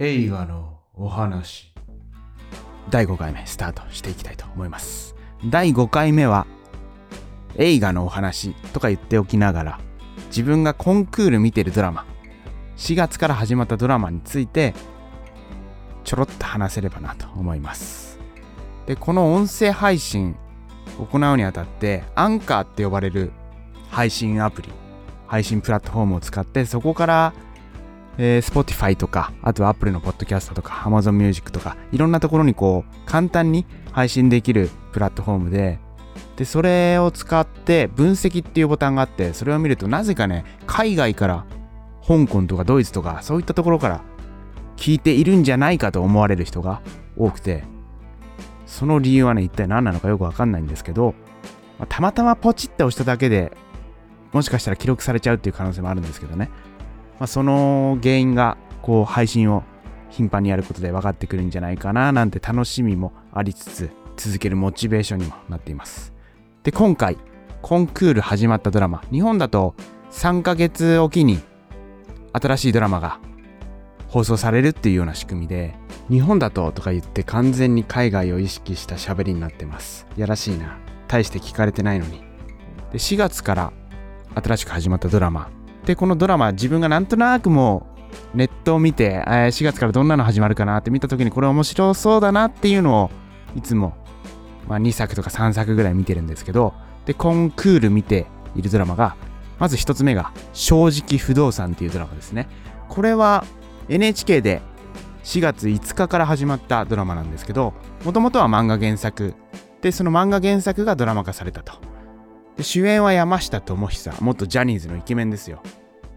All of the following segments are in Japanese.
映画のお話。第5回目スタートしていきたいと思います。第5回目は映画のお話とか言っておきながら自分がコンクール見てるドラマ4月から始まったドラマについてちょろっと話せればなと思います。でこの音声配信行うにあたってアンカーって呼ばれる配信アプリ配信プラットフォームを使ってそこからえー、Spotify とか、あとは Apple のポッドキャストとか、Amazon Music とか、いろんなところにこう、簡単に配信できるプラットフォームで、で、それを使って分析っていうボタンがあって、それを見るとなぜかね、海外から香港とかドイツとか、そういったところから聞いているんじゃないかと思われる人が多くて、その理由はね、一体何なのかよくわかんないんですけど、まあ、たまたまポチって押しただけでもしかしたら記録されちゃうっていう可能性もあるんですけどね。まあ、その原因がこう配信を頻繁にやることで分かってくるんじゃないかななんて楽しみもありつつ続けるモチベーションにもなっています。で今回コンクール始まったドラマ日本だと3ヶ月おきに新しいドラマが放送されるっていうような仕組みで日本だととか言って完全に海外を意識した喋りになってます。やらしいな。大して聞かれてないのに。で4月から新しく始まったドラマでこのドラマ自分がなんとなくもうネットを見て、え4月からどんなの始まるかなって見た時にこれ面白そうだなっていうのをいつも、まあ、2作とか3作ぐらい見てるんですけどでコンクール見ているドラマがまず1つ目が「正直不動産」っていうドラマですね。これは NHK で4月5日から始まったドラマなんですけどもともとは漫画原作。でその漫画原作がドラマ化されたと。で主演は山下智久元ジャニーズのイケメンですよ。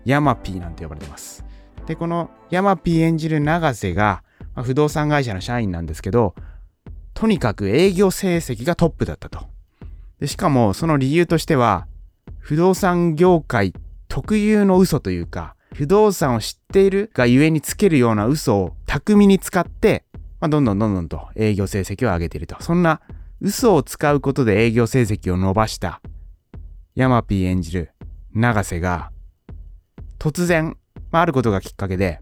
ヤマピーなんて呼ばれてます。でこのヤマピー演じる永瀬が、まあ、不動産会社の社員なんですけどとにかく営業成績がトップだったと。でしかもその理由としては不動産業界特有の嘘というか不動産を知っているがゆえにつけるような嘘を巧みに使って、まあ、どんどんどんどんと営業成績を上げていると。そんな嘘を使うことで営業成績を伸ばしたヤマピー演じる永瀬が突然、まあ、あることがきっかけで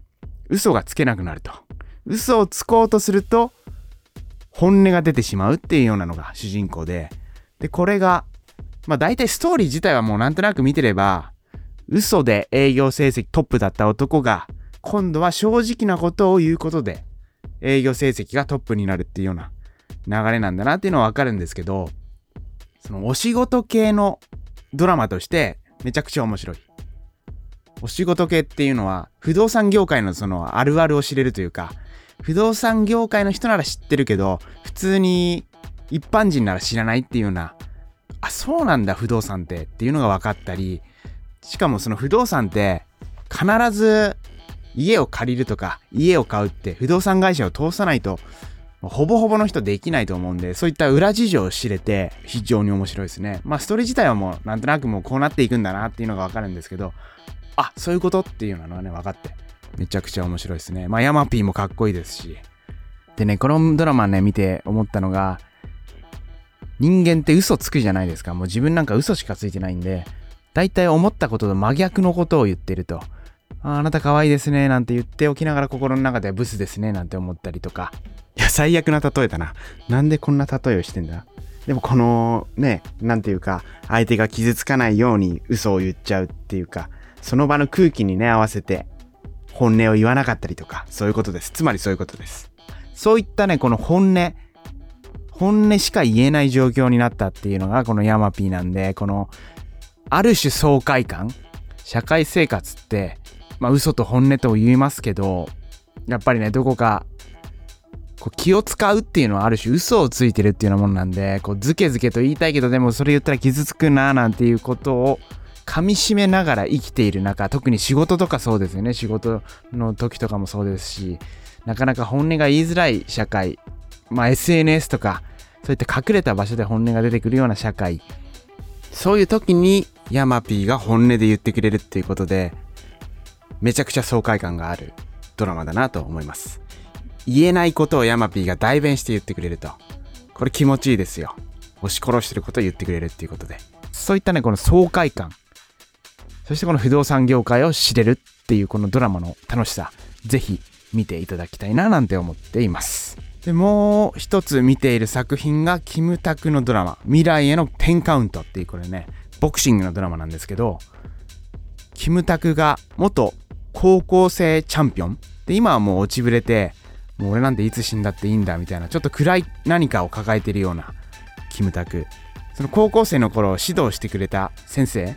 嘘がつけなくなると。嘘をつこうとすると本音が出てしまうっていうようなのが主人公で。でこれがまあ大体ストーリー自体はもうなんとなく見てれば嘘で営業成績トップだった男が今度は正直なことを言うことで営業成績がトップになるっていうような流れなんだなっていうのはわかるんですけどそのお仕事系のドラマとしてめちゃくちゃ面白い。お仕事系っていうのは不動産業界のそのあるあるを知れるというか不動産業界の人なら知ってるけど普通に一般人なら知らないっていうようなあそうなんだ不動産ってっていうのが分かったりしかもその不動産って必ず家を借りるとか家を買うって不動産会社を通さないとほぼほぼの人できないと思うんで、そういった裏事情を知れて非常に面白いですね。まあストーリー自体はもうなんとなくもうこうなっていくんだなっていうのがわかるんですけど、あ、そういうことっていうのはね、分かって。めちゃくちゃ面白いですね。まあヤマピーもかっこいいですし。でね、このドラマね、見て思ったのが、人間って嘘つくじゃないですか。もう自分なんか嘘しかついてないんで、大体思ったことと真逆のことを言ってると。ああなた可愛いですねなんて言っておきながら心の中ではブスですねなんて思ったりとかいや、最悪な例えだな。なんでこんな例えをしてんだ？でもこのね、なんていうか、相手が傷つかないように嘘を言っちゃうっていうか、その場の空気にね、合わせて本音を言わなかったりとか、そういうことです。つまりそういうことです。そういったね、この本音、本音しか言えない状況になったっていうのがこのヤマピーなんで、この、ある種爽快感社会生活って、まあ嘘と本音と言いますけど、やっぱりね、どこかこう気を使うっていうのはある種嘘をついてるっていうようなものなんで、こうズケズケと言いたいけど、でもそれ言ったら傷つくななんていうことを噛み締めながら生きている中、特に仕事とかそうですよね。仕事の時とかもそうですし、なかなか本音が言いづらい社会、まあ SNS とか、そういった隠れた場所で本音が出てくるような社会、そういう時にヤマピーが本音で言ってくれるっていうことで、めちゃくちゃ爽快感があるドラマだなと思います。言えないことをヤマピーが代弁して言ってくれると。これ気持ちいいですよ。押し殺してることを言ってくれるっていうことで。そういったね、この爽快感。そしてこの不動産業界を知れるっていうこのドラマの楽しさ。ぜひ見ていただきたいななんて思っていますでもう一つ見ている作品がキムタクのドラマ「未来への10カウント」っていうこれねボクシングのドラマなんですけどキムタクが元高校生チャンピオン。で今はもう落ちぶれてもう俺なんていつ死んだっていいんだみたいなちょっと暗い何かを抱えてるようなキムタク。その高校生の頃指導してくれた先生。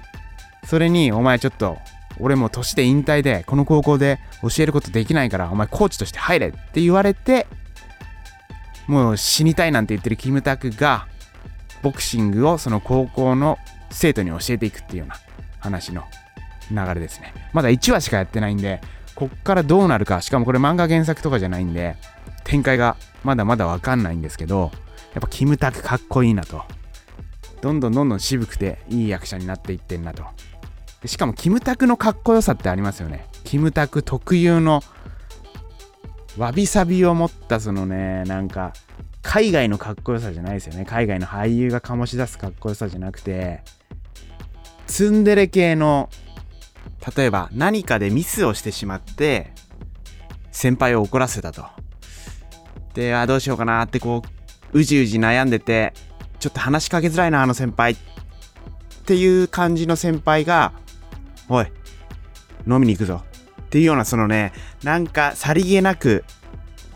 それにお前ちょっと俺も年で引退でこの高校で教えることできないからお前コーチとして入れって言われてもう死にたいなんて言ってるキムタクがボクシングをその高校の生徒に教えていくっていうような話の流れですね。まだ1話しかやってないんでこっからどうなるかしかもこれ漫画原作とかじゃないんで展開がまだまだわかんないんですけどやっぱキムタクかっこいいなと。どんどんどんどん渋くていい役者になっていってんなと。でしかもキムタクのかっこよさってありますよね。キムタク特有のわびさびを持ったそのねなんか海外のかっこよさじゃないですよね。海外の俳優が醸し出すかっこよさじゃなくてツンデレ系の例えば何かでミスをしてしまって先輩を怒らせたと。であどうしようかなってこううじうじ悩んでてちょっと話しかけづらいなあの先輩っていう感じの先輩がおい飲みに行くぞ。っていうようなそのねなんかさりげなく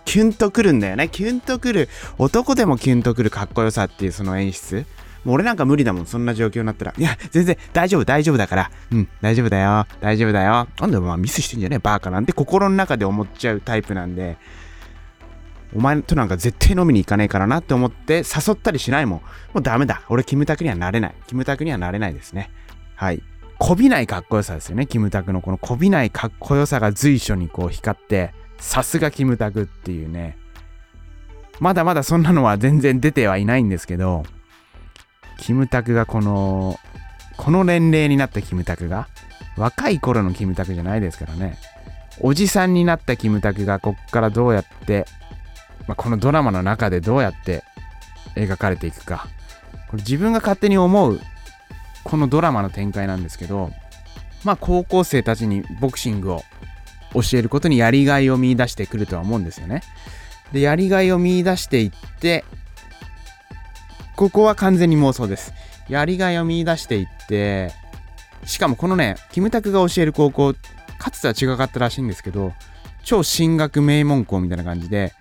キュンとくるんだよね。キュンとくる男でもキュンとくるかっこよさっていうその演出。もう俺なんか無理だもんそんな状況になったらいや全然大丈夫大丈夫だからうん大丈夫だよ大丈夫だよなんでまあミスしてんじゃねえバーカなんて心の中で思っちゃうタイプなんでお前となんか絶対飲みに行かねえからなって思って誘ったりしないもん。もうダメだ。俺、キムタクにはなれない。キムタクにはなれないですね。はい。こびないかっこよさですよね。キムタクのこのこびないかっこよさが随所にこう光って、さすがキムタクっていうね。まだまだそんなのは全然出てはいないんですけど、キムタクがこの、この年齢になったキムタクが、若い頃のキムタクじゃないですからね。おじさんになったキムタクがこっからどうやってまあ、このドラマの中でどうやって描かれていくかこれ自分が勝手に思うこのドラマの展開なんですけどまあ高校生たちにボクシングを教えることにやりがいを見いだしてくるとは思うんですよねでやりがいを見いだしていってここは完全に妄想です。やりがいを見いだしていってしかもこのねキムタクが教える高校かつては違かったらしいんですけど超進学名門校みたいな感じで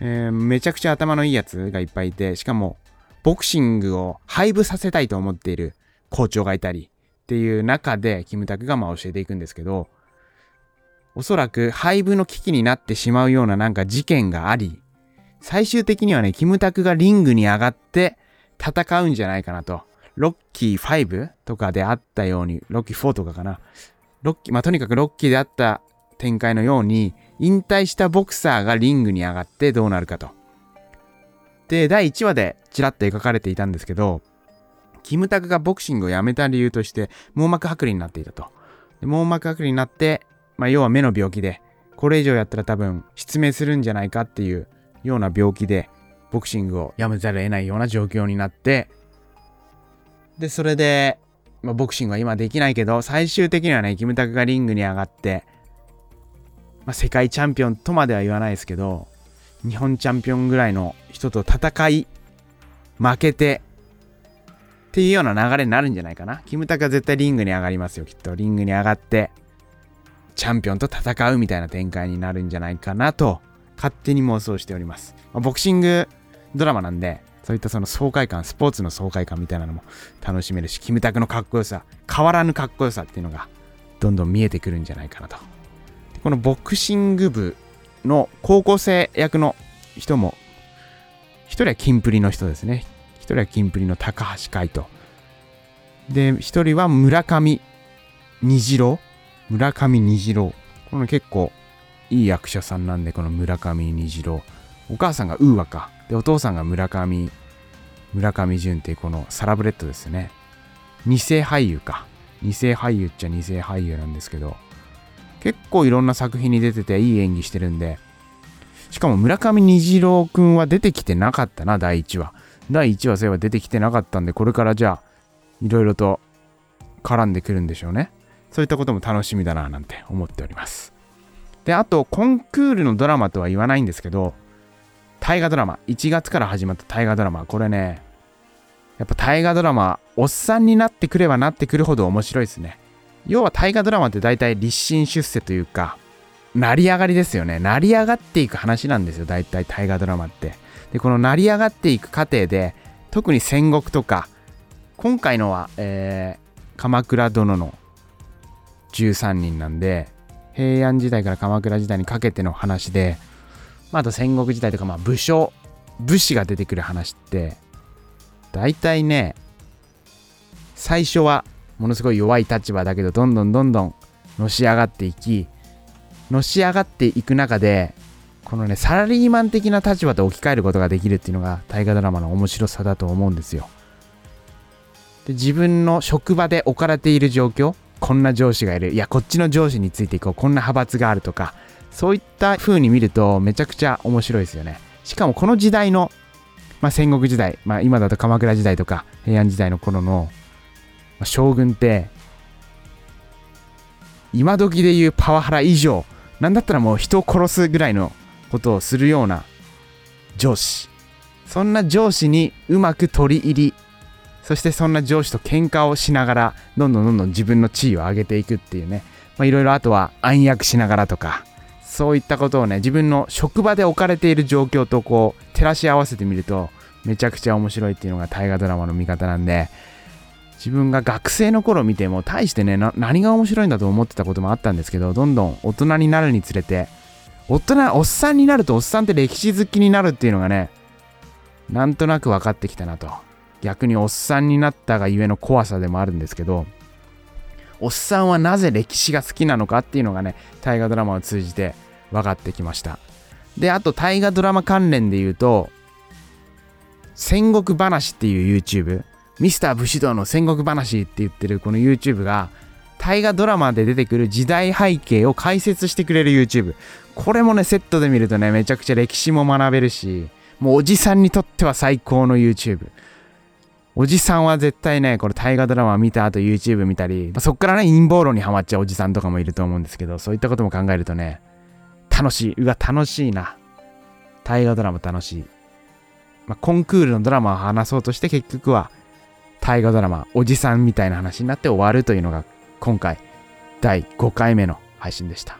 えー、めちゃくちゃ頭のいいやつがいっぱいいて、しかも、ボクシングを廃部させたいと思っている校長がいたりっていう中で、キムタクがまあ教えていくんですけど、おそらく廃部の危機になってしまうようななんか事件があり、最終的にはね、キムタクがリングに上がって戦うんじゃないかなと。ロッキー5とかであったように、ロッキー4とかかな。ロッキー、まあ、とにかくロッキーであった展開のように、引退したボクサーがリングに上がってどうなるかと。で、第1話でちらっと描かれていたんですけど、キムタクがボクシングをやめた理由として網膜剥離になっていたと。で網膜剥離になって、まあ、要は目の病気で、これ以上やったら多分失明するんじゃないかっていうような病気で、ボクシングをやめざるを得ないような状況になって、で、それで、まあ、ボクシングは今できないけど、最終的にはね、キムタクがリングに上がって、まあ、世界チャンピオンとまでは言わないですけど、日本チャンピオンぐらいの人と戦い、負けて、っていうような流れになるんじゃないかな。キムタクは絶対リングに上がりますよ、きっと。リングに上がって、チャンピオンと戦うみたいな展開になるんじゃないかなと、勝手に妄想しております。まあ、ボクシングドラマなんで、そういったその爽快感、スポーツの爽快感みたいなのも楽しめるし、キムタクのかっこよさ、変わらぬかっこよさっていうのが、どんどん見えてくるんじゃないかなとこのボクシング部の高校生役の人も、一人はキンプリの人ですね。一人はキンプリの高橋海人。で、一人は村上虹郎。村上虹郎。この結構いい役者さんなんで、この村上虹郎。お母さんがウーワか。で、お父さんが村上、村上淳っていうこのサラブレッドですね。二世俳優か。二世俳優っちゃ二世俳優なんですけど、結構いろんな作品に出てていい演技してるんで、しかも村上虹郎くんは出てきてなかったな、第1話。第1話そういえば出てきてなかったんで、これからじゃあ、いろいろと絡んでくるんでしょうね。そういったことも楽しみだな、なんて思っております。で、あと、コンクールのドラマとは言わないんですけど、大河ドラマ、1月から始まった大河ドラマ、これね、やっぱ大河ドラマ、おっさんになってくればなってくるほど面白いですね。要は大河ドラマって大体立身出世というか、成り上がりですよね。成り上がっていく話なんですよ、大体大河ドラマって。で、この成り上がっていく過程で、特に戦国とか、今回のは、えー、鎌倉殿の13人なんで、平安時代から鎌倉時代にかけての話で、まあ、あと戦国時代とか、まあ、武将、武士が出てくる話って、大体ね、最初はものすごい弱い立場だけど、どんどんどんどんのし上がっていき、のし上がっていく中で、このね、サラリーマン的な立場で置き換えることができるっていうのが大河ドラマの面白さだと思うんですよ。で自分の職場で置かれている状況、こんな上司がいる、いや、こっちの上司についていこう、こんな派閥があるとか、そういった風に見るとめちゃくちゃ面白いですよね。しかもこの時代の、まあ、戦国時代、まあ、今だと鎌倉時代とか平安時代の頃の、まあ、将軍って、今時でいうパワハラ以上、なんだったらもう人を殺すぐらいのことをするような上司。そんな上司にうまく取り入り、そしてそんな上司と喧嘩をしながら、どんどんどんどん自分の地位を上げていくっていうね。いろいろあとは暗躍しながらとか、そういったことをね、自分の職場で置かれている状況とこう、照らし合わせてみると、めちゃくちゃ面白いっていうのが大河ドラマの見方なんで、自分が学生の頃見ても大してね何が面白いんだと思ってたこともあったんですけどどんどん大人になるにつれて大人おっさんになるとおっさんって歴史好きになるっていうのがねなんとなく分かってきたなと。逆におっさんになったがゆえの怖さでもあるんですけどおっさんはなぜ歴史が好きなのかっていうのがね大河ドラマを通じて分かってきました。であと大河ドラマ関連で言うと戦国話っていう YouTube ミスター武士道の戦国話って言ってるこの YouTube が大河ドラマで出てくる時代背景を解説してくれる YouTube これもねセットで見るとねめちゃくちゃ歴史も学べるしもうおじさんにとっては最高の YouTube おじさんは絶対ねこれ大河ドラマ見た後 YouTube 見たり、ま、そっからね陰謀論にはまっちゃうおじさんとかもいると思うんですけどそういったことも考えるとね楽しい。うわ楽しいな。大河ドラマ楽しい、まあ、コンクールのドラマを話そうとして結局は大河ドラマおじさんみたいな話になって終わるというのが今回第5回目の配信でした。